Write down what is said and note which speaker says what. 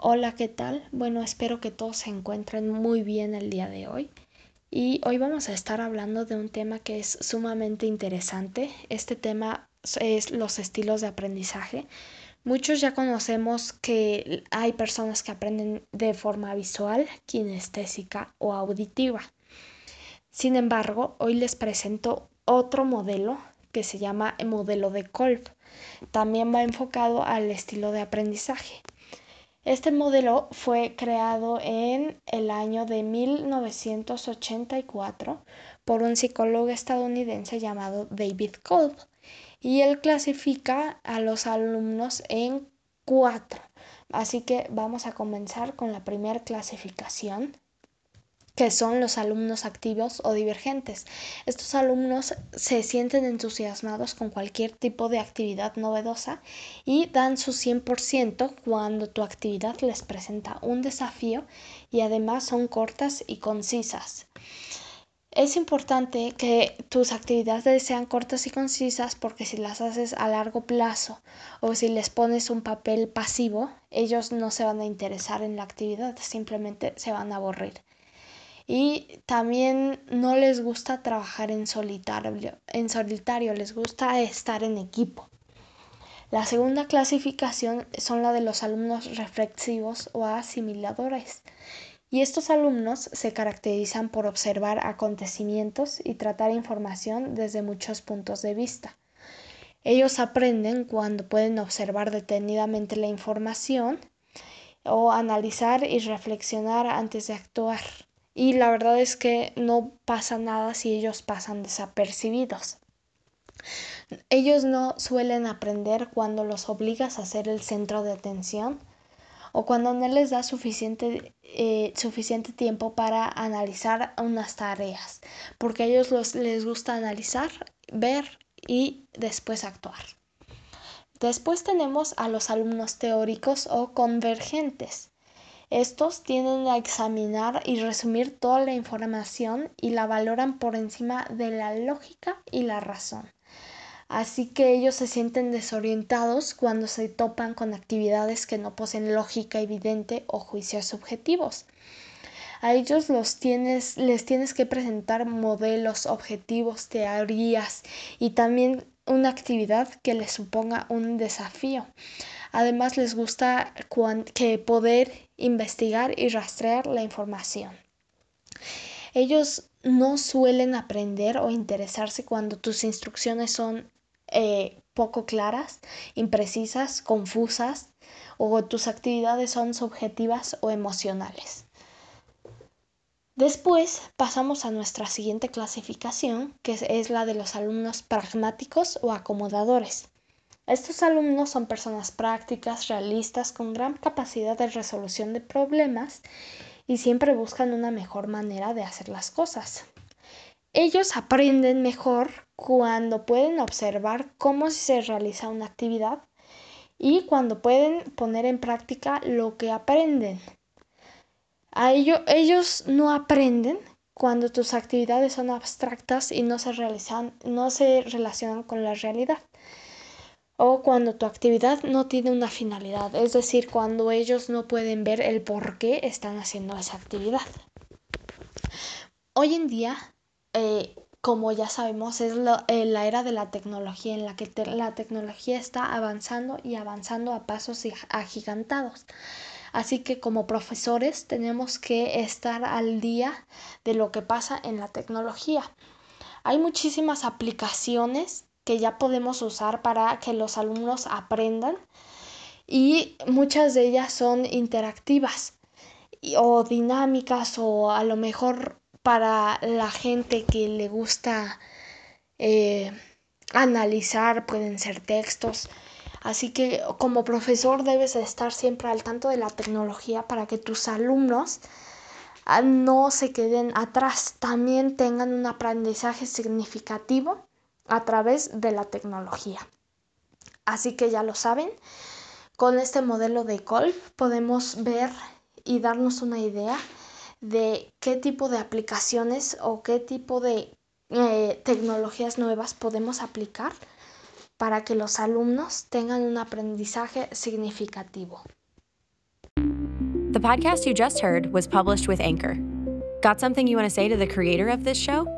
Speaker 1: Hola, ¿qué tal? Bueno, espero que todos se encuentren muy bien el día de hoy. Y hoy vamos a estar hablando de un tema que es sumamente interesante. Este tema es los estilos de aprendizaje. Muchos ya conocemos que hay personas que aprenden de forma visual, kinestésica o auditiva. Sin embargo, hoy les presento otro modelo que se llama el modelo de Kolb. También va enfocado al estilo de aprendizaje. Este modelo fue creado en el año de 1984 por un psicólogo estadounidense llamado David Kolb y él clasifica a los alumnos en cuatro. Así que vamos a comenzar con la primera clasificación que son los alumnos activos o divergentes. Estos alumnos se sienten entusiasmados con cualquier tipo de actividad novedosa y dan su 100% cuando tu actividad les presenta un desafío y además son cortas y concisas. Es importante que tus actividades sean cortas y concisas porque si las haces a largo plazo o si les pones un papel pasivo, ellos no se van a interesar en la actividad, simplemente se van a aburrir y también no les gusta trabajar en solitario, en solitario, les gusta estar en equipo. La segunda clasificación son la de los alumnos reflexivos o asimiladores. Y estos alumnos se caracterizan por observar acontecimientos y tratar información desde muchos puntos de vista. Ellos aprenden cuando pueden observar detenidamente la información o analizar y reflexionar antes de actuar y la verdad es que no pasa nada si ellos pasan desapercibidos. Ellos no suelen aprender cuando los obligas a ser el centro de atención o cuando no les da suficiente, eh, suficiente tiempo para analizar unas tareas, porque a ellos les gusta analizar, ver y después actuar. Después tenemos a los alumnos teóricos o convergentes. Estos tienden a examinar y resumir toda la información y la valoran por encima de la lógica y la razón. Así que ellos se sienten desorientados cuando se topan con actividades que no poseen lógica evidente o juicios subjetivos. A ellos les tienes que presentar modelos, objetivos, teorías y también una actividad que les suponga un desafío. Además les gusta que poder investigar y rastrear la información. Ellos no suelen aprender o interesarse cuando tus instrucciones son eh, poco claras, imprecisas, confusas o tus actividades son subjetivas o emocionales. Después pasamos a nuestra siguiente clasificación, que es la de los alumnos pragmáticos o acomodadores. Estos alumnos son personas prácticas, realistas, con gran capacidad de resolución de problemas y siempre buscan una mejor manera de hacer las cosas. Ellos aprenden mejor cuando pueden observar cómo se realiza una actividad y cuando pueden poner en práctica lo que aprenden. A ellos no aprenden cuando tus actividades son abstractas y no se, realizan, no se relacionan con la realidad o cuando tu actividad no tiene una finalidad, es decir, cuando ellos no pueden ver el por qué están haciendo esa actividad. Hoy en día, eh, como ya sabemos, es eh, la era de la tecnología en la que la tecnología está avanzando y avanzando a pasos agigantados. Así que como profesores tenemos que estar al día de lo que pasa en la tecnología. Hay muchísimas aplicaciones que ya podemos usar para que los alumnos aprendan. Y muchas de ellas son interactivas o dinámicas o a lo mejor para la gente que le gusta eh, analizar pueden ser textos. Así que como profesor debes estar siempre al tanto de la tecnología para que tus alumnos ah, no se queden atrás. También tengan un aprendizaje significativo a través de la tecnología. Así que ya lo saben, con este modelo de Colf podemos ver y darnos una idea de qué tipo de aplicaciones o qué tipo de eh, tecnologías nuevas podemos aplicar para que los alumnos tengan un aprendizaje significativo.
Speaker 2: The podcast you just heard was published with Anchor. Got something you want to say to the creator of this show?